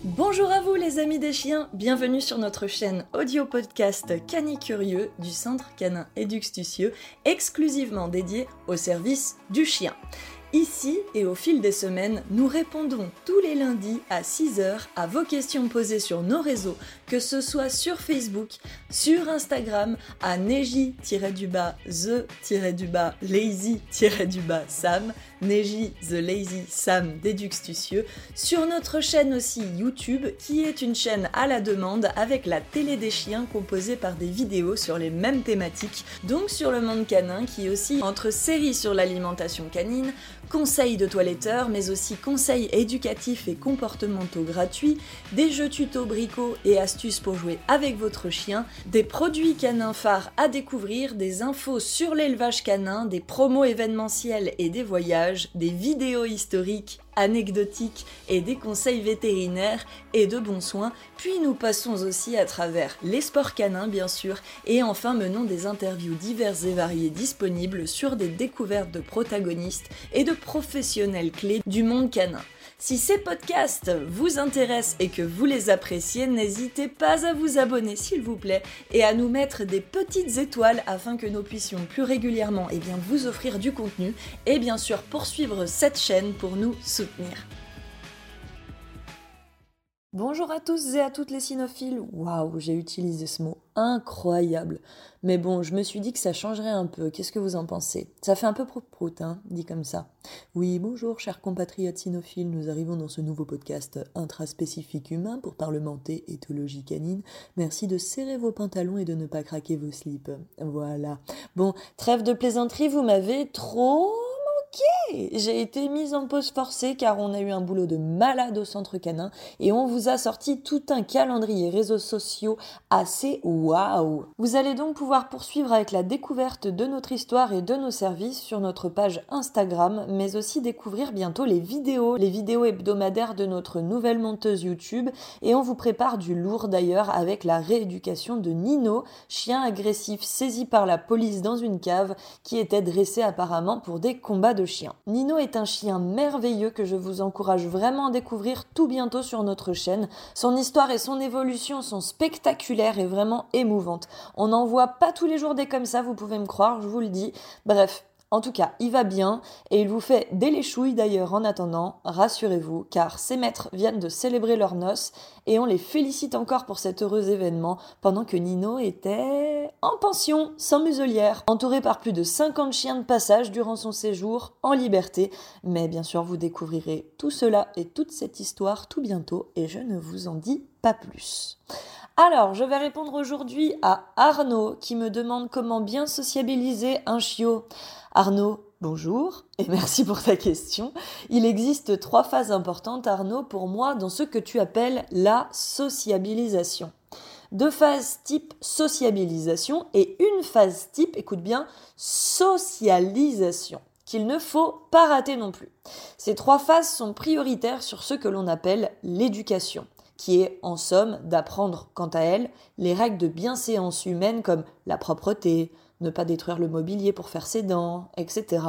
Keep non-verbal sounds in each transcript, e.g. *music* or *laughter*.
Bonjour à vous les amis des chiens, bienvenue sur notre chaîne audio podcast Canicurieux du Centre Canin Éduxtucieux, exclusivement dédié au service du chien. Ici et au fil des semaines, nous répondons tous les lundis à 6h à vos questions posées sur nos réseaux, que ce soit sur Facebook, sur Instagram, à neji-du-bas, the-du-bas, lazy-du-bas, Sam, Neji the Lazy Sam Déduxtucieux, sur notre chaîne aussi YouTube, qui est une chaîne à la demande avec la télé des chiens composée par des vidéos sur les mêmes thématiques, donc sur le monde canin, qui aussi entre séries sur l'alimentation canine, conseils de toiletteurs, mais aussi conseils éducatifs et comportementaux gratuits, des jeux tuto bricots et astuces pour jouer avec votre chien, des produits canins phares à découvrir, des infos sur l'élevage canin, des promos événementiels et des voyages, des vidéos historiques anecdotiques et des conseils vétérinaires et de bons soins, puis nous passons aussi à travers les sports canins bien sûr, et enfin menons des interviews diverses et variées disponibles sur des découvertes de protagonistes et de professionnels clés du monde canin. Si ces podcasts vous intéressent et que vous les appréciez, n'hésitez pas à vous abonner s'il vous plaît et à nous mettre des petites étoiles afin que nous puissions plus régulièrement eh vous offrir du contenu et bien sûr poursuivre cette chaîne pour nous soutenir. Bonjour à tous et à toutes les cynophiles. Waouh, j'ai utilisé ce mot incroyable. Mais bon, je me suis dit que ça changerait un peu. Qu'est-ce que vous en pensez? Ça fait un peu prout hein, dit comme ça. Oui, bonjour, chers compatriotes cynophiles. Nous arrivons dans ce nouveau podcast intraspécifique humain pour parlementer éthologie canine. Merci de serrer vos pantalons et de ne pas craquer vos slips. Voilà. Bon, trêve de plaisanterie, vous m'avez trop j'ai été mise en pause forcée car on a eu un boulot de malade au centre canin et on vous a sorti tout un calendrier réseaux sociaux assez waouh. Vous allez donc pouvoir poursuivre avec la découverte de notre histoire et de nos services sur notre page Instagram, mais aussi découvrir bientôt les vidéos, les vidéos hebdomadaires de notre nouvelle monteuse YouTube et on vous prépare du lourd d'ailleurs avec la rééducation de Nino, chien agressif saisi par la police dans une cave qui était dressé apparemment pour des combats de chien. Nino est un chien merveilleux que je vous encourage vraiment à découvrir tout bientôt sur notre chaîne. Son histoire et son évolution sont spectaculaires et vraiment émouvantes. On n'en voit pas tous les jours des comme ça, vous pouvez me croire, je vous le dis. Bref, en tout cas, il va bien et il vous fait des léchouilles d'ailleurs en attendant, rassurez-vous, car ses maîtres viennent de célébrer leur noces et on les félicite encore pour cet heureux événement pendant que Nino était en pension, sans muselière, entouré par plus de 50 chiens de passage durant son séjour en liberté. Mais bien sûr, vous découvrirez tout cela et toute cette histoire tout bientôt et je ne vous en dis pas plus. Alors, je vais répondre aujourd'hui à Arnaud qui me demande comment bien sociabiliser un chiot. Arnaud, bonjour et *laughs* merci pour ta question. Il existe trois phases importantes, Arnaud, pour moi, dans ce que tu appelles la sociabilisation. Deux phases type sociabilisation et une phase type, écoute bien, socialisation qu'il ne faut pas rater non plus. Ces trois phases sont prioritaires sur ce que l'on appelle l'éducation qui est en somme d'apprendre quant à elle les règles de bienséance humaine comme la propreté, ne pas détruire le mobilier pour faire ses dents, etc.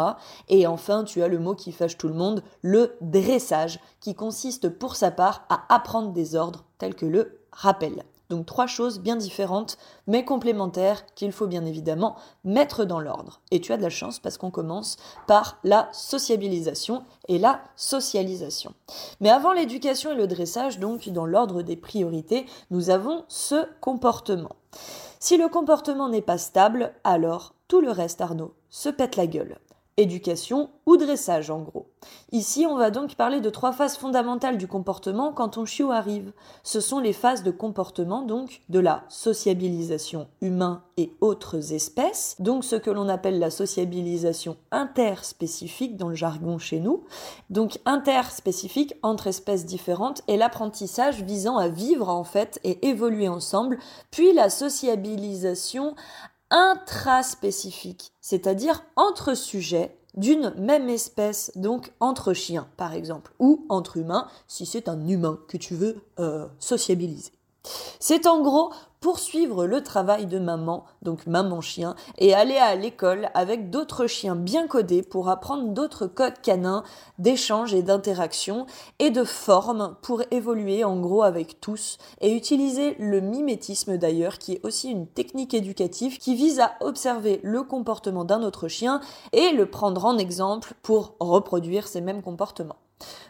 Et enfin, tu as le mot qui fâche tout le monde, le dressage, qui consiste pour sa part à apprendre des ordres tels que le rappel. Donc trois choses bien différentes, mais complémentaires, qu'il faut bien évidemment mettre dans l'ordre. Et tu as de la chance parce qu'on commence par la sociabilisation et la socialisation. Mais avant l'éducation et le dressage, donc dans l'ordre des priorités, nous avons ce comportement. Si le comportement n'est pas stable, alors tout le reste, Arnaud, se pète la gueule éducation ou dressage en gros. Ici, on va donc parler de trois phases fondamentales du comportement quand ton chiot arrive. Ce sont les phases de comportement donc de la sociabilisation humain et autres espèces, donc ce que l'on appelle la sociabilisation interspécifique dans le jargon chez nous, donc interspécifique entre espèces différentes et l'apprentissage visant à vivre en fait et évoluer ensemble, puis la sociabilisation intraspécifique, c'est-à-dire entre sujets d'une même espèce, donc entre chiens par exemple, ou entre humains si c'est un humain que tu veux euh, sociabiliser. C'est en gros poursuivre le travail de maman, donc maman chien, et aller à l'école avec d'autres chiens bien codés pour apprendre d'autres codes canins d'échange et d'interaction et de forme pour évoluer en gros avec tous et utiliser le mimétisme d'ailleurs qui est aussi une technique éducative qui vise à observer le comportement d'un autre chien et le prendre en exemple pour reproduire ces mêmes comportements.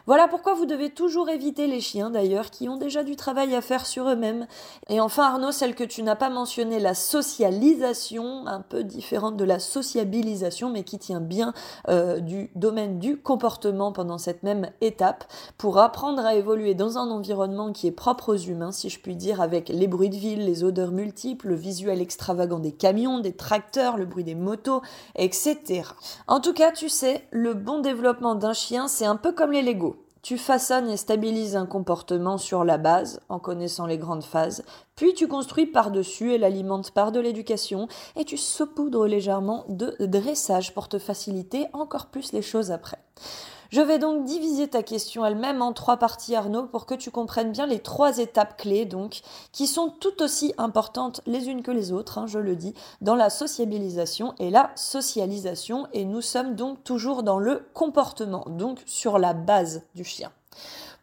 Voilà pourquoi vous devez toujours éviter les chiens d'ailleurs qui ont déjà du travail à faire sur eux-mêmes. Et enfin Arnaud, celle que tu n'as pas mentionné, la socialisation, un peu différente de la sociabilisation, mais qui tient bien euh, du domaine du comportement pendant cette même étape, pour apprendre à évoluer dans un environnement qui est propre aux humains, si je puis dire, avec les bruits de ville, les odeurs multiples, le visuel extravagant des camions, des tracteurs, le bruit des motos, etc. En tout cas, tu sais, le bon développement d'un chien, c'est un peu comme les Lego. Tu façonnes et stabilises un comportement sur la base, en connaissant les grandes phases, puis tu construis par-dessus et l'alimentes par de l'éducation, et tu saupoudres légèrement de dressage pour te faciliter encore plus les choses après. Je vais donc diviser ta question elle-même en trois parties, Arnaud, pour que tu comprennes bien les trois étapes clés, donc, qui sont tout aussi importantes les unes que les autres, hein, je le dis, dans la sociabilisation et la socialisation. Et nous sommes donc toujours dans le comportement, donc sur la base du chien.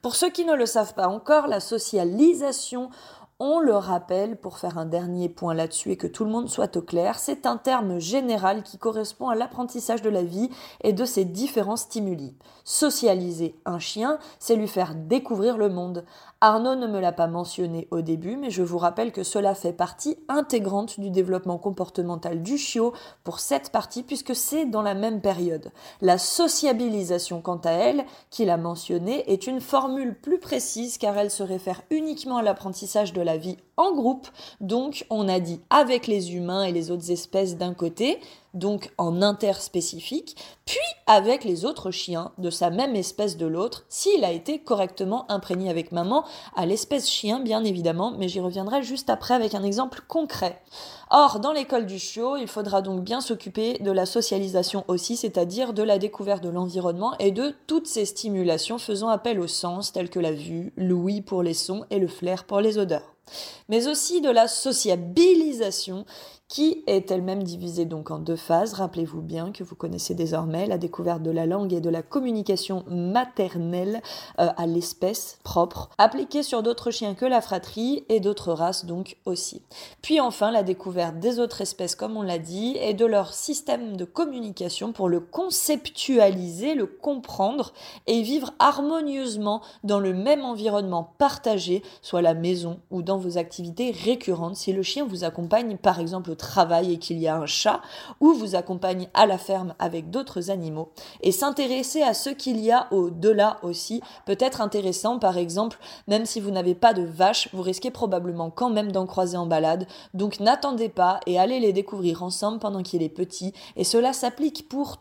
Pour ceux qui ne le savent pas encore, la socialisation, on le rappelle, pour faire un dernier point là-dessus et que tout le monde soit au clair, c'est un terme général qui correspond à l'apprentissage de la vie et de ses différents stimuli. Socialiser un chien, c'est lui faire découvrir le monde. Arnaud ne me l'a pas mentionné au début, mais je vous rappelle que cela fait partie intégrante du développement comportemental du chiot pour cette partie, puisque c'est dans la même période. La sociabilisation, quant à elle, qu'il a mentionné, est une formule plus précise car elle se réfère uniquement à l'apprentissage de la vie en groupe, donc on a dit avec les humains et les autres espèces d'un côté, donc en interspécifique, puis avec les autres chiens de sa même espèce de l'autre, s'il a été correctement imprégné avec maman, à l'espèce chien bien évidemment, mais j'y reviendrai juste après avec un exemple concret. Or, dans l'école du chiot, il faudra donc bien s'occuper de la socialisation aussi, c'est-à-dire de la découverte de l'environnement et de toutes ces stimulations faisant appel au sens tels que la vue, l'ouïe pour les sons et le flair pour les odeurs mais aussi de la sociabilisation qui est elle-même divisée donc en deux phases? Rappelez-vous bien que vous connaissez désormais la découverte de la langue et de la communication maternelle euh, à l'espèce propre, appliquée sur d'autres chiens que la fratrie et d'autres races donc aussi. Puis enfin la découverte des autres espèces comme on l'a dit et de leur système de communication pour le conceptualiser, le comprendre et vivre harmonieusement dans le même environnement partagé, soit la maison ou dans vos activités récurrentes si le chien vous accompagne par exemple au travail et qu'il y a un chat, ou vous accompagne à la ferme avec d'autres animaux, et s'intéresser à ce qu'il y a au-delà aussi peut être intéressant, par exemple, même si vous n'avez pas de vaches, vous risquez probablement quand même d'en croiser en balade, donc n'attendez pas et allez les découvrir ensemble pendant qu'il est petit, et cela s'applique pour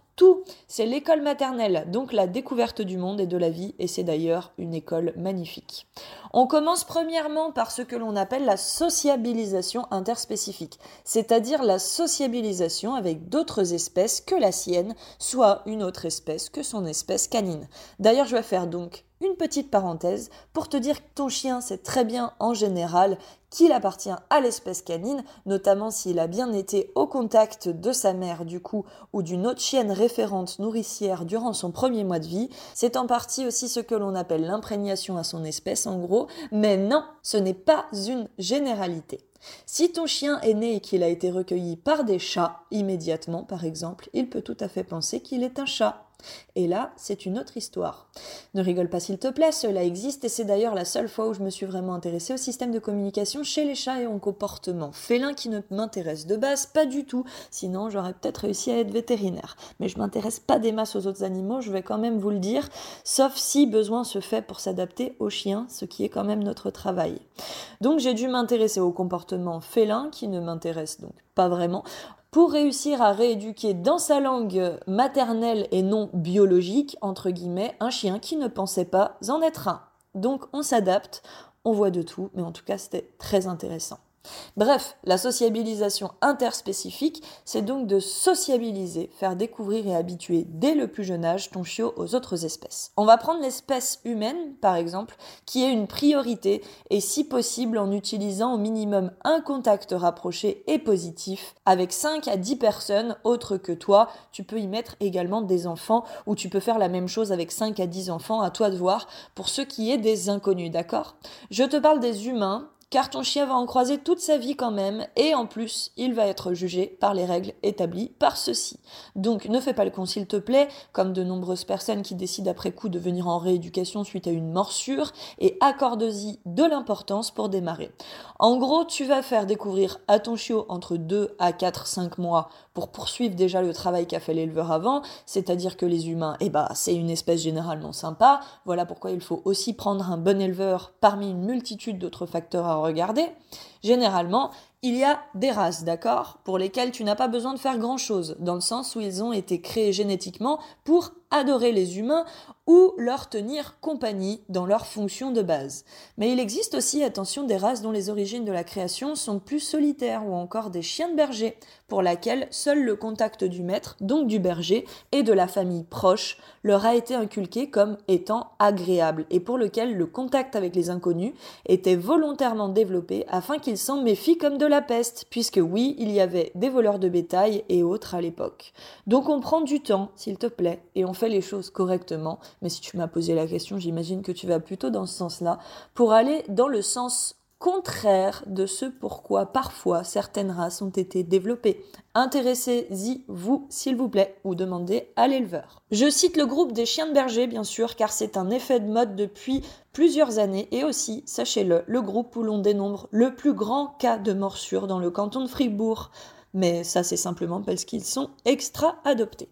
C'est l'école maternelle, donc la découverte du monde et de la vie, et c'est d'ailleurs une école magnifique. On commence premièrement par ce que l'on appelle la sociabilisation interspécifique, c'est-à-dire la sociabilisation avec d'autres espèces que la sienne, soit une autre espèce que son espèce canine. D'ailleurs, je vais faire donc une petite parenthèse pour te dire que ton chien sait très bien en général qu'il appartient à l'espèce canine, notamment s'il a bien été au contact de sa mère du coup ou d'une autre chienne référente nourricière durant son premier mois de vie. C'est en partie aussi ce que l'on appelle l'imprégnation à son espèce en gros, mais non, ce n'est pas une généralité. Si ton chien est né et qu'il a été recueilli par des chats immédiatement, par exemple, il peut tout à fait penser qu'il est un chat. Et là, c'est une autre histoire. Ne rigole pas s'il te plaît, cela existe et c'est d'ailleurs la seule fois où je me suis vraiment intéressée au système de communication chez les chats et au comportement félin qui ne m'intéresse de base pas du tout, sinon j'aurais peut-être réussi à être vétérinaire. Mais je m'intéresse pas des masses aux autres animaux, je vais quand même vous le dire, sauf si besoin se fait pour s'adapter aux chiens, ce qui est quand même notre travail. Donc j'ai dû m'intéresser au comportement félin qui ne m'intéresse donc pas vraiment pour réussir à rééduquer dans sa langue maternelle et non biologique, entre guillemets, un chien qui ne pensait pas en être un. Donc on s'adapte, on voit de tout, mais en tout cas c'était très intéressant. Bref, la sociabilisation interspécifique, c'est donc de sociabiliser, faire découvrir et habituer dès le plus jeune âge ton chiot aux autres espèces. On va prendre l'espèce humaine, par exemple, qui est une priorité et si possible en utilisant au minimum un contact rapproché et positif avec 5 à 10 personnes autres que toi. Tu peux y mettre également des enfants ou tu peux faire la même chose avec 5 à 10 enfants, à toi de voir, pour ce qui est des inconnus, d'accord? Je te parle des humains car ton chien va en croiser toute sa vie quand même, et en plus, il va être jugé par les règles établies par ceux-ci. Donc ne fais pas le con s'il te plaît, comme de nombreuses personnes qui décident après coup de venir en rééducation suite à une morsure, et accorde-y de l'importance pour démarrer. En gros, tu vas faire découvrir à ton chiot entre 2 à 4, 5 mois pour poursuivre déjà le travail qu'a fait l'éleveur avant, c'est-à-dire que les humains, eh bah, c'est une espèce généralement sympa, voilà pourquoi il faut aussi prendre un bon éleveur parmi une multitude d'autres facteurs à regarder. Généralement, il y a des races, d'accord, pour lesquelles tu n'as pas besoin de faire grand-chose, dans le sens où ils ont été créés génétiquement pour adorer les humains ou leur tenir compagnie dans leur fonction de base. Mais il existe aussi, attention, des races dont les origines de la création sont plus solitaires ou encore des chiens de berger, pour laquelle seul le contact du maître, donc du berger, et de la famille proche leur a été inculqué comme étant agréable et pour lequel le contact avec les inconnus était volontairement développé afin qu'ils s'en méfient comme de la peste, puisque oui, il y avait des voleurs de bétail et autres à l'époque. Donc on prend du temps, s'il te plaît, et on fait les choses correctement. Mais si tu m'as posé la question, j'imagine que tu vas plutôt dans ce sens-là, pour aller dans le sens contraire de ce pourquoi parfois certaines races ont été développées. Intéressez-y, vous, s'il vous plaît, ou demandez à l'éleveur. Je cite le groupe des chiens de berger, bien sûr, car c'est un effet de mode depuis plusieurs années, et aussi, sachez-le, le groupe où l'on dénombre le plus grand cas de morsure dans le canton de Fribourg. Mais ça, c'est simplement parce qu'ils sont extra adoptés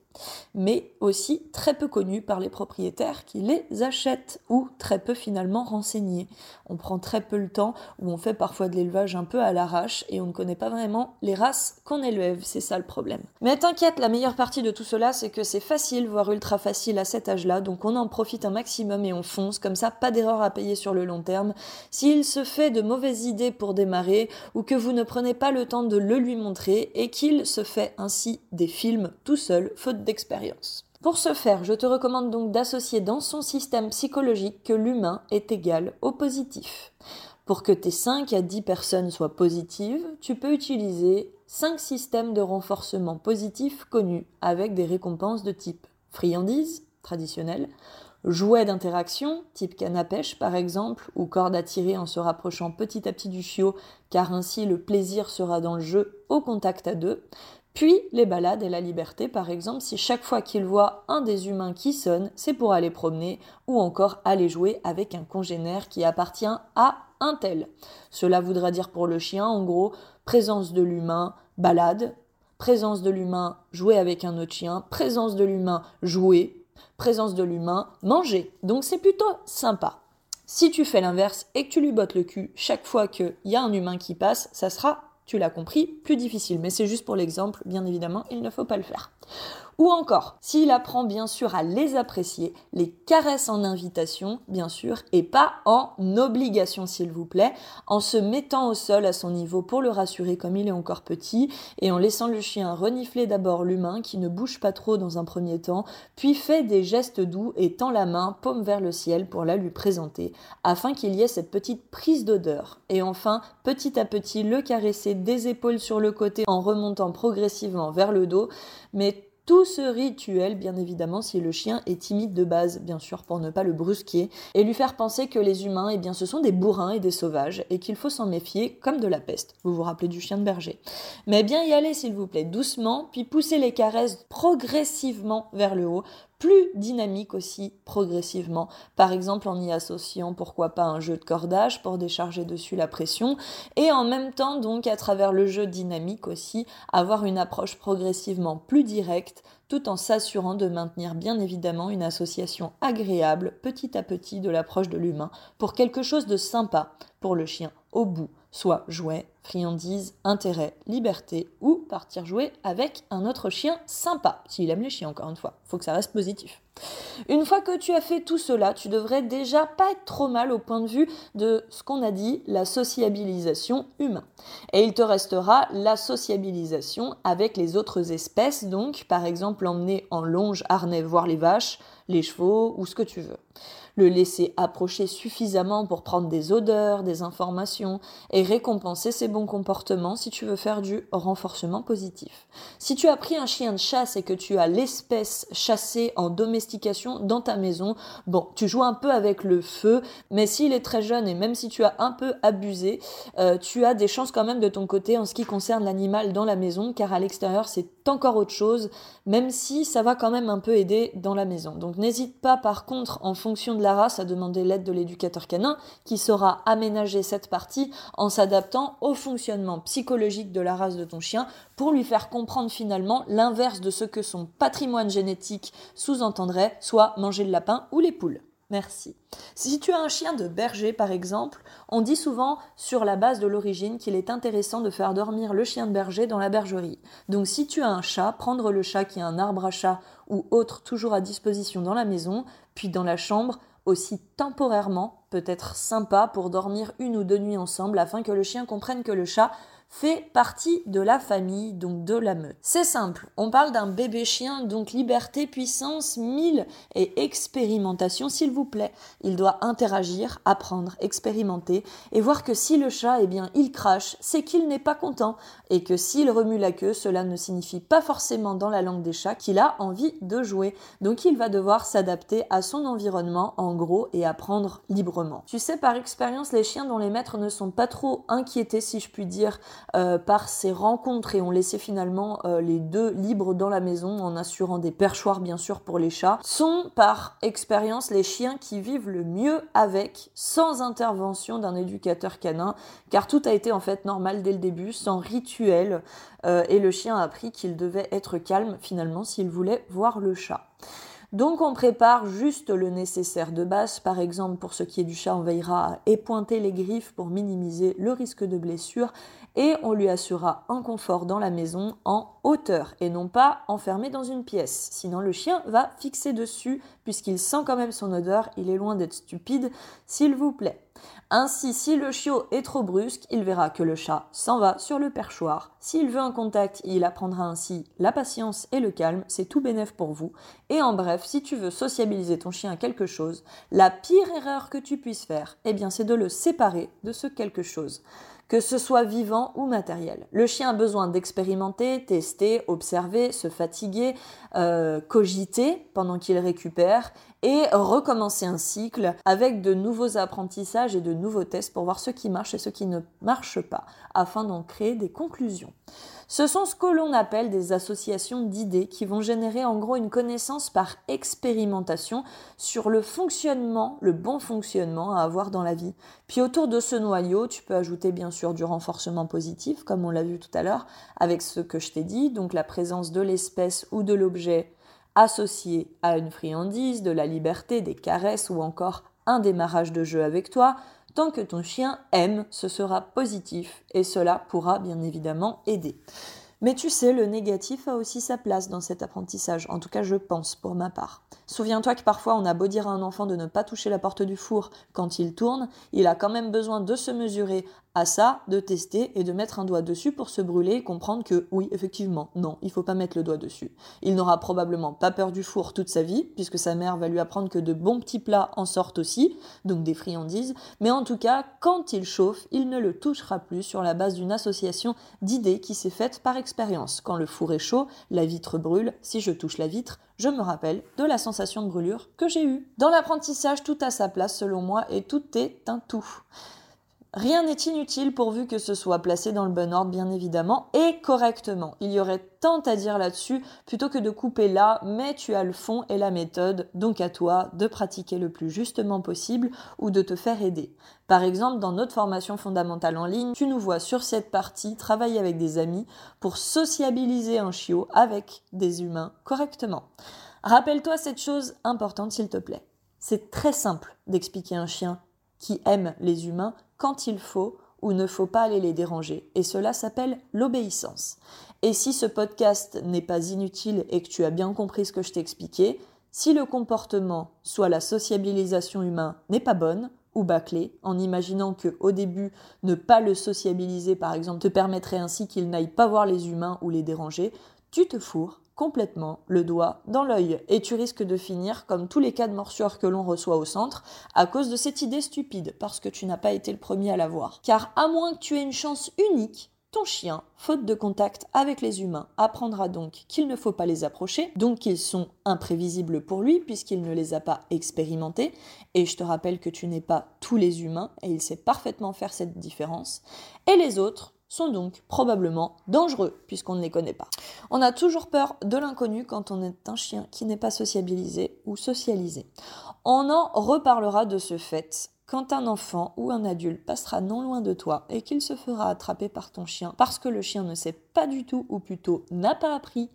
mais aussi très peu connus par les propriétaires qui les achètent ou très peu finalement renseignés. On prend très peu le temps ou on fait parfois de l'élevage un peu à l'arrache et on ne connaît pas vraiment les races qu'on élève, c'est ça le problème. Mais t'inquiète, la meilleure partie de tout cela, c'est que c'est facile, voire ultra facile à cet âge-là, donc on en profite un maximum et on fonce, comme ça pas d'erreur à payer sur le long terme. S'il se fait de mauvaises idées pour démarrer ou que vous ne prenez pas le temps de le lui montrer et qu'il se fait ainsi des films tout seul, faute d'expérience. Pour ce faire, je te recommande donc d'associer dans son système psychologique que l'humain est égal au positif. Pour que tes 5 à 10 personnes soient positives, tu peux utiliser 5 systèmes de renforcement positif connus avec des récompenses de type friandise, traditionnelle, jouets d'interaction, type canne à pêche par exemple, ou corde à tirer en se rapprochant petit à petit du chiot, car ainsi le plaisir sera dans le jeu au contact à deux, puis les balades et la liberté, par exemple, si chaque fois qu'il voit un des humains qui sonne, c'est pour aller promener ou encore aller jouer avec un congénère qui appartient à un tel. Cela voudra dire pour le chien, en gros, présence de l'humain, balade, présence de l'humain, jouer avec un autre chien, présence de l'humain, jouer, présence de l'humain, manger. Donc c'est plutôt sympa. Si tu fais l'inverse et que tu lui bottes le cul chaque fois qu'il y a un humain qui passe, ça sera tu l'as compris, plus difficile. Mais c'est juste pour l'exemple, bien évidemment, il ne faut pas le faire. Ou encore, s'il apprend bien sûr à les apprécier, les caresses en invitation, bien sûr, et pas en obligation, s'il vous plaît, en se mettant au sol à son niveau pour le rassurer comme il est encore petit, et en laissant le chien renifler d'abord l'humain qui ne bouge pas trop dans un premier temps, puis fait des gestes doux et tend la main paume vers le ciel pour la lui présenter, afin qu'il y ait cette petite prise d'odeur. Et enfin, petit à petit, le caresser des épaules sur le côté en remontant progressivement vers le dos, mais tout ce rituel, bien évidemment, si le chien est timide de base, bien sûr, pour ne pas le brusquer, et lui faire penser que les humains, eh bien, ce sont des bourrins et des sauvages, et qu'il faut s'en méfier comme de la peste. Vous vous rappelez du chien de berger. Mais bien y aller, s'il vous plaît, doucement, puis pousser les caresses progressivement vers le haut, plus dynamique aussi progressivement. Par exemple en y associant pourquoi pas un jeu de cordage pour décharger dessus la pression et en même temps donc à travers le jeu dynamique aussi avoir une approche progressivement plus directe tout en s'assurant de maintenir bien évidemment une association agréable petit à petit de l'approche de l'humain pour quelque chose de sympa pour le chien au bout, soit jouet, friandises, intérêt, liberté ou partir jouer avec un autre chien sympa, s'il aime les chiens encore une fois. Faut que ça reste positif. Une fois que tu as fait tout cela, tu devrais déjà pas être trop mal au point de vue de ce qu'on a dit, la sociabilisation humaine. Et il te restera la sociabilisation avec les autres espèces, donc par exemple emmener en longe harnais voir les vaches, les chevaux ou ce que tu veux le laisser approcher suffisamment pour prendre des odeurs, des informations et récompenser ses bons comportements si tu veux faire du renforcement positif. Si tu as pris un chien de chasse et que tu as l'espèce chassée en domestication dans ta maison, bon, tu joues un peu avec le feu, mais s'il est très jeune et même si tu as un peu abusé, euh, tu as des chances quand même de ton côté en ce qui concerne l'animal dans la maison, car à l'extérieur c'est encore autre chose, même si ça va quand même un peu aider dans la maison. Donc n'hésite pas par contre en fonction de la race à demander l'aide de l'éducateur canin qui saura aménager cette partie en s'adaptant au fonctionnement psychologique de la race de ton chien pour lui faire comprendre finalement l'inverse de ce que son patrimoine génétique sous-entendrait, soit manger le lapin ou les poules. Merci. Si tu as un chien de berger, par exemple, on dit souvent, sur la base de l'origine, qu'il est intéressant de faire dormir le chien de berger dans la bergerie. Donc si tu as un chat, prendre le chat qui a un arbre à chat ou autre toujours à disposition dans la maison, puis dans la chambre, aussi temporairement, peut être sympa pour dormir une ou deux nuits ensemble afin que le chien comprenne que le chat fait partie de la famille, donc de la meute. C'est simple, on parle d'un bébé chien, donc liberté, puissance, mille et expérimentation, s'il vous plaît. Il doit interagir, apprendre, expérimenter et voir que si le chat, eh bien, il crache, c'est qu'il n'est pas content et que s'il remue la queue, cela ne signifie pas forcément dans la langue des chats qu'il a envie de jouer. Donc il va devoir s'adapter à son environnement en gros et apprendre librement. Tu sais, par expérience, les chiens dont les maîtres ne sont pas trop inquiétés, si je puis dire, euh, par ces rencontres et ont laissé finalement euh, les deux libres dans la maison en assurant des perchoirs bien sûr pour les chats, sont par expérience les chiens qui vivent le mieux avec, sans intervention d'un éducateur canin, car tout a été en fait normal dès le début, sans rituel, euh, et le chien a appris qu'il devait être calme finalement s'il voulait voir le chat. Donc on prépare juste le nécessaire de base. Par exemple, pour ce qui est du chat, on veillera à épointer les griffes pour minimiser le risque de blessure et on lui assurera un confort dans la maison en hauteur et non pas enfermé dans une pièce. Sinon le chien va fixer dessus puisqu'il sent quand même son odeur, il est loin d'être stupide, s'il vous plaît. Ainsi, si le chiot est trop brusque, il verra que le chat s'en va sur le perchoir. S'il veut un contact, il apprendra ainsi la patience et le calme, c'est tout bénef pour vous. Et en bref, si tu veux sociabiliser ton chien à quelque chose, la pire erreur que tu puisses faire, eh bien c'est de le séparer de ce quelque chose que ce soit vivant ou matériel. Le chien a besoin d'expérimenter, tester, observer, se fatiguer, euh, cogiter pendant qu'il récupère et recommencer un cycle avec de nouveaux apprentissages et de nouveaux tests pour voir ce qui marche et ce qui ne marche pas, afin d'en créer des conclusions. Ce sont ce que l'on appelle des associations d'idées qui vont générer en gros une connaissance par expérimentation sur le fonctionnement, le bon fonctionnement à avoir dans la vie. Puis autour de ce noyau, tu peux ajouter bien sûr du renforcement positif, comme on l'a vu tout à l'heure, avec ce que je t'ai dit, donc la présence de l'espèce ou de l'objet associé à une friandise, de la liberté, des caresses ou encore un démarrage de jeu avec toi, Tant que ton chien aime, ce sera positif et cela pourra bien évidemment aider. Mais tu sais, le négatif a aussi sa place dans cet apprentissage, en tout cas je pense pour ma part. Souviens-toi que parfois on a beau dire à un enfant de ne pas toucher la porte du four quand il tourne, il a quand même besoin de se mesurer à ça, de tester et de mettre un doigt dessus pour se brûler et comprendre que oui, effectivement, non, il faut pas mettre le doigt dessus. Il n'aura probablement pas peur du four toute sa vie, puisque sa mère va lui apprendre que de bons petits plats en sortent aussi, donc des friandises, mais en tout cas, quand il chauffe, il ne le touchera plus sur la base d'une association d'idées qui s'est faite par expérience. Quand le four est chaud, la vitre brûle, si je touche la vitre, je me rappelle de la sensation de brûlure que j'ai eue. Dans l'apprentissage, tout a sa place selon moi et tout est un tout. Rien n'est inutile pourvu que ce soit placé dans le bon ordre, bien évidemment, et correctement. Il y aurait tant à dire là-dessus, plutôt que de couper là, mais tu as le fond et la méthode, donc à toi de pratiquer le plus justement possible ou de te faire aider. Par exemple, dans notre formation fondamentale en ligne, tu nous vois sur cette partie travailler avec des amis pour sociabiliser un chiot avec des humains correctement. Rappelle-toi cette chose importante, s'il te plaît. C'est très simple d'expliquer un chien qui aime les humains quand il faut où ne faut pas aller les déranger. Et cela s'appelle l'obéissance. Et si ce podcast n'est pas inutile et que tu as bien compris ce que je t'ai expliqué, si le comportement, soit la sociabilisation humaine, n'est pas bonne, ou bâclé, en imaginant que au début, ne pas le sociabiliser, par exemple, te permettrait ainsi qu'il n'aille pas voir les humains ou les déranger, tu te fourres complètement le doigt dans l'œil et tu risques de finir comme tous les cas de morsure que l'on reçoit au centre à cause de cette idée stupide parce que tu n'as pas été le premier à l'avoir. Car à moins que tu aies une chance unique, ton chien, faute de contact avec les humains, apprendra donc qu'il ne faut pas les approcher, donc qu'ils sont imprévisibles pour lui puisqu'il ne les a pas expérimentés. Et je te rappelle que tu n'es pas tous les humains et il sait parfaitement faire cette différence. Et les autres sont donc probablement dangereux puisqu'on ne les connaît pas. On a toujours peur de l'inconnu quand on est un chien qui n'est pas sociabilisé ou socialisé. On en reparlera de ce fait quand un enfant ou un adulte passera non loin de toi et qu'il se fera attraper par ton chien parce que le chien ne sait pas du tout ou plutôt n'a pas appris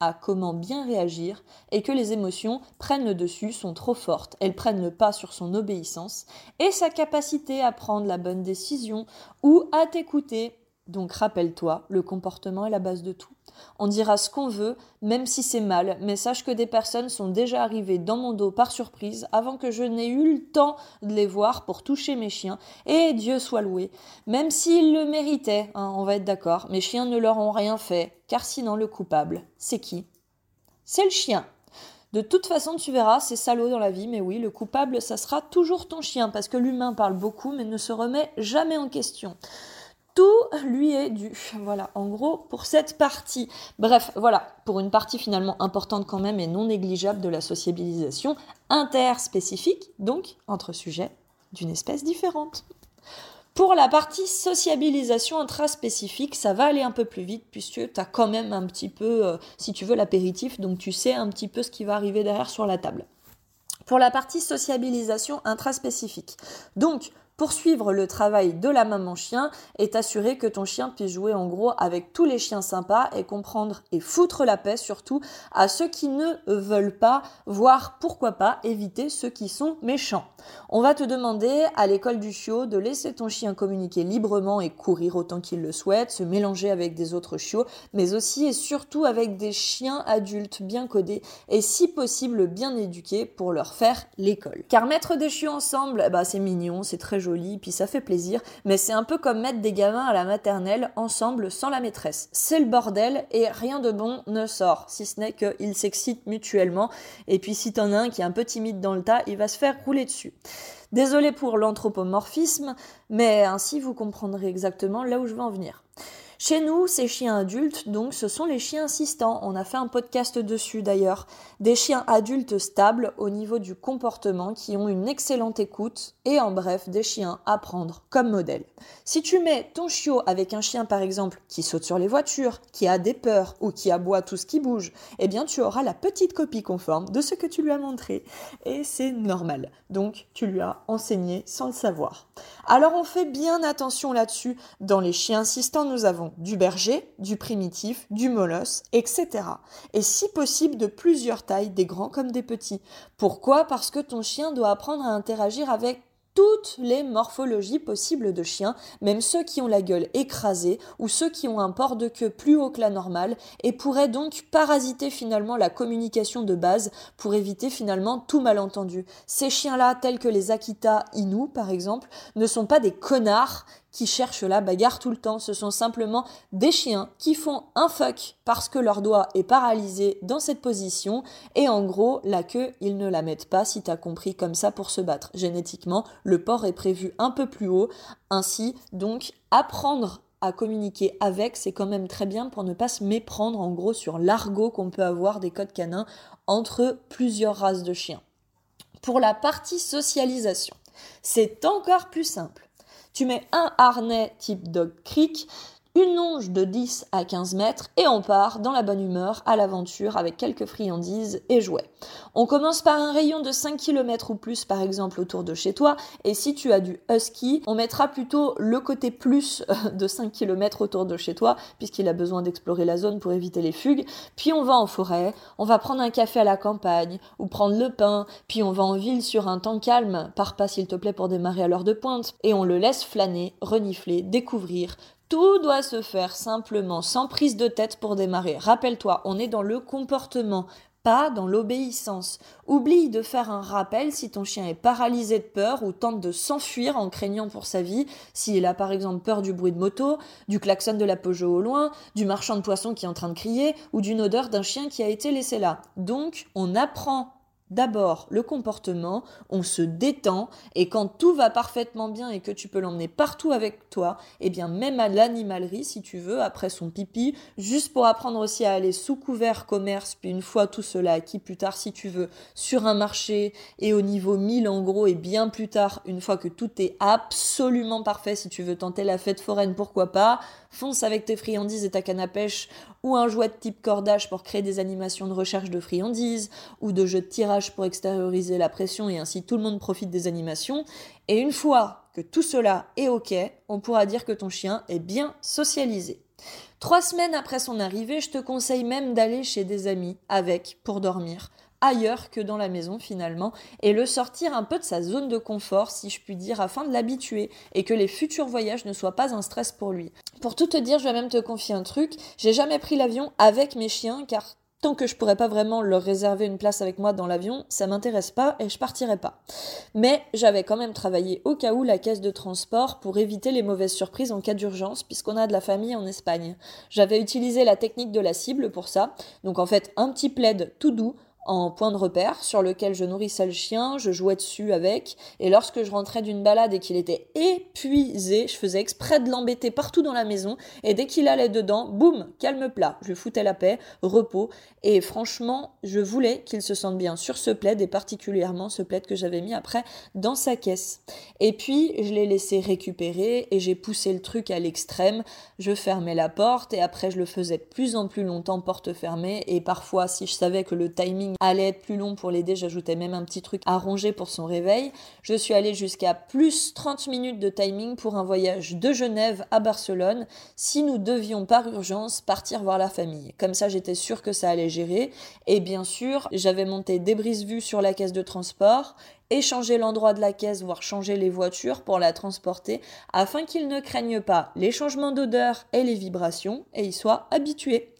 à comment bien réagir et que les émotions prennent le dessus, sont trop fortes, elles prennent le pas sur son obéissance et sa capacité à prendre la bonne décision ou à t'écouter. Donc rappelle-toi, le comportement est la base de tout. On dira ce qu'on veut, même si c'est mal, mais sache que des personnes sont déjà arrivées dans mon dos par surprise avant que je n'ai eu le temps de les voir pour toucher mes chiens. Et Dieu soit loué. Même s'ils le méritaient, hein, on va être d'accord, mes chiens ne leur ont rien fait, car sinon le coupable, c'est qui? C'est le chien. De toute façon, tu verras, c'est salaud dans la vie, mais oui, le coupable, ça sera toujours ton chien, parce que l'humain parle beaucoup, mais ne se remet jamais en question tout lui est dû. Voilà, en gros, pour cette partie. Bref, voilà, pour une partie finalement importante quand même et non négligeable de la sociabilisation interspécifique, donc entre sujets d'une espèce différente. Pour la partie sociabilisation intraspécifique, ça va aller un peu plus vite puisque tu as quand même un petit peu, euh, si tu veux, l'apéritif, donc tu sais un petit peu ce qui va arriver derrière sur la table. Pour la partie sociabilisation intraspécifique. Donc, Poursuivre le travail de la maman chien est assurer que ton chien puisse jouer en gros avec tous les chiens sympas et comprendre et foutre la paix surtout à ceux qui ne veulent pas, voire pourquoi pas éviter ceux qui sont méchants. On va te demander à l'école du chiot de laisser ton chien communiquer librement et courir autant qu'il le souhaite, se mélanger avec des autres chiots, mais aussi et surtout avec des chiens adultes bien codés et si possible bien éduqués pour leur faire l'école. Car mettre des chiots ensemble, bah c'est mignon, c'est très puis ça fait plaisir, mais c'est un peu comme mettre des gamins à la maternelle ensemble sans la maîtresse. C'est le bordel et rien de bon ne sort, si ce n'est qu'ils s'excitent mutuellement, et puis si t'en as un qui est un peu timide dans le tas, il va se faire rouler dessus. Désolé pour l'anthropomorphisme, mais ainsi vous comprendrez exactement là où je veux en venir. Chez nous, ces chiens adultes, donc, ce sont les chiens assistants. On a fait un podcast dessus d'ailleurs. Des chiens adultes stables au niveau du comportement qui ont une excellente écoute et en bref, des chiens à prendre comme modèle. Si tu mets ton chiot avec un chien par exemple qui saute sur les voitures, qui a des peurs ou qui aboie tout ce qui bouge, eh bien tu auras la petite copie conforme de ce que tu lui as montré. Et c'est normal. Donc tu lui as enseigné sans le savoir. Alors on fait bien attention là-dessus. Dans les chiens assistants, nous avons du berger, du primitif, du molosse, etc. Et si possible de plusieurs tailles, des grands comme des petits. Pourquoi? Parce que ton chien doit apprendre à interagir avec toutes les morphologies possibles de chiens, même ceux qui ont la gueule écrasée ou ceux qui ont un port de queue plus haut que la normale et pourraient donc parasiter finalement la communication de base pour éviter finalement tout malentendu. Ces chiens-là, tels que les Akita Inu par exemple, ne sont pas des connards qui cherchent la bagarre tout le temps. Ce sont simplement des chiens qui font un fuck parce que leur doigt est paralysé dans cette position et en gros la queue ils ne la mettent pas si t'as compris comme ça pour se battre. Génétiquement le port est prévu un peu plus haut ainsi donc apprendre à communiquer avec, c'est quand même très bien pour ne pas se méprendre en gros sur l'argot qu'on peut avoir des codes canins entre plusieurs races de chiens. Pour la partie socialisation, c'est encore plus simple. Tu mets un harnais type dog creek, une longe de 10 à 15 mètres et on part dans la bonne humeur à l'aventure avec quelques friandises et jouets. On commence par un rayon de 5 km ou plus par exemple autour de chez toi et si tu as du husky, on mettra plutôt le côté plus de 5 km autour de chez toi puisqu'il a besoin d'explorer la zone pour éviter les fugues. Puis on va en forêt, on va prendre un café à la campagne ou prendre le pain, puis on va en ville sur un temps calme, pars pas s'il te plaît pour démarrer à l'heure de pointe et on le laisse flâner, renifler, découvrir, tout doit se faire simplement, sans prise de tête pour démarrer. Rappelle-toi, on est dans le comportement, pas dans l'obéissance. Oublie de faire un rappel si ton chien est paralysé de peur ou tente de s'enfuir en craignant pour sa vie, s'il a par exemple peur du bruit de moto, du klaxon de la Peugeot au loin, du marchand de poissons qui est en train de crier ou d'une odeur d'un chien qui a été laissé là. Donc, on apprend D'abord, le comportement, on se détend et quand tout va parfaitement bien et que tu peux l'emmener partout avec toi, eh bien même à l'animalerie si tu veux, après son pipi, juste pour apprendre aussi à aller sous couvert commerce, puis une fois tout cela acquis plus tard si tu veux, sur un marché et au niveau 1000 en gros et bien plus tard, une fois que tout est absolument parfait, si tu veux tenter la fête foraine, pourquoi pas, fonce avec tes friandises et ta canne à pêche ou un jouet de type cordage pour créer des animations de recherche de friandises ou de jeux de tirage pour extérioriser la pression et ainsi tout le monde profite des animations. Et une fois que tout cela est OK, on pourra dire que ton chien est bien socialisé. Trois semaines après son arrivée, je te conseille même d'aller chez des amis avec pour dormir ailleurs que dans la maison finalement et le sortir un peu de sa zone de confort si je puis dire afin de l'habituer et que les futurs voyages ne soient pas un stress pour lui. Pour tout te dire, je vais même te confier un truc, j'ai jamais pris l'avion avec mes chiens car tant que je pourrais pas vraiment leur réserver une place avec moi dans l'avion, ça m'intéresse pas et je partirai pas. Mais j'avais quand même travaillé au cas où la caisse de transport pour éviter les mauvaises surprises en cas d'urgence puisqu'on a de la famille en Espagne. J'avais utilisé la technique de la cible pour ça. Donc en fait, un petit plaid tout doux en point de repère sur lequel je nourrissais le chien, je jouais dessus avec, et lorsque je rentrais d'une balade et qu'il était épuisé, je faisais exprès de l'embêter partout dans la maison, et dès qu'il allait dedans, boum, calme plat, je foutais la paix, repos, et franchement, je voulais qu'il se sente bien sur ce plaid, et particulièrement ce plaid que j'avais mis après dans sa caisse. Et puis, je l'ai laissé récupérer, et j'ai poussé le truc à l'extrême, je fermais la porte, et après je le faisais de plus en plus longtemps porte fermée, et parfois, si je savais que le timing allait être plus long pour l'aider. J'ajoutais même un petit truc à ronger pour son réveil. Je suis allée jusqu'à plus 30 minutes de timing pour un voyage de Genève à Barcelone si nous devions par urgence partir voir la famille. Comme ça, j'étais sûre que ça allait gérer. Et bien sûr, j'avais monté des brises-vues sur la caisse de transport échanger l'endroit de la caisse, voire changer les voitures pour la transporter, afin qu'ils ne craignent pas les changements d'odeur et les vibrations et y soient habitués.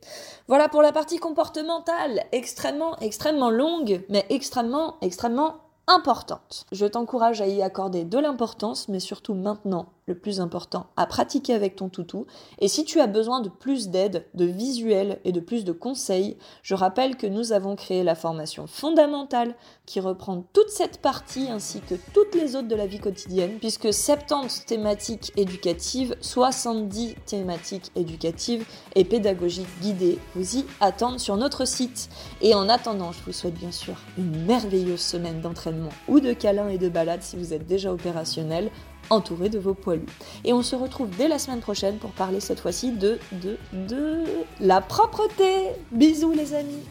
Voilà pour la partie comportementale, extrêmement, extrêmement longue, mais extrêmement, extrêmement importante. Je t'encourage à y accorder de l'importance, mais surtout maintenant, le plus important, à pratiquer avec ton toutou. Et si tu as besoin de plus d'aide, de visuels et de plus de conseils, je rappelle que nous avons créé la formation fondamentale qui reprend toute cette partie ainsi que toutes les autres de la vie quotidienne, puisque 70 thématiques éducatives, 70 thématiques éducatives et pédagogiques guidées vous y attendent sur notre site. Et en attendant, je vous souhaite bien sûr une merveilleuse semaine d'entraînement ou de câlins et de balades si vous êtes déjà opérationnel entouré de vos poilus. Et on se retrouve dès la semaine prochaine pour parler cette fois-ci de, de, de la propreté. Bisous les amis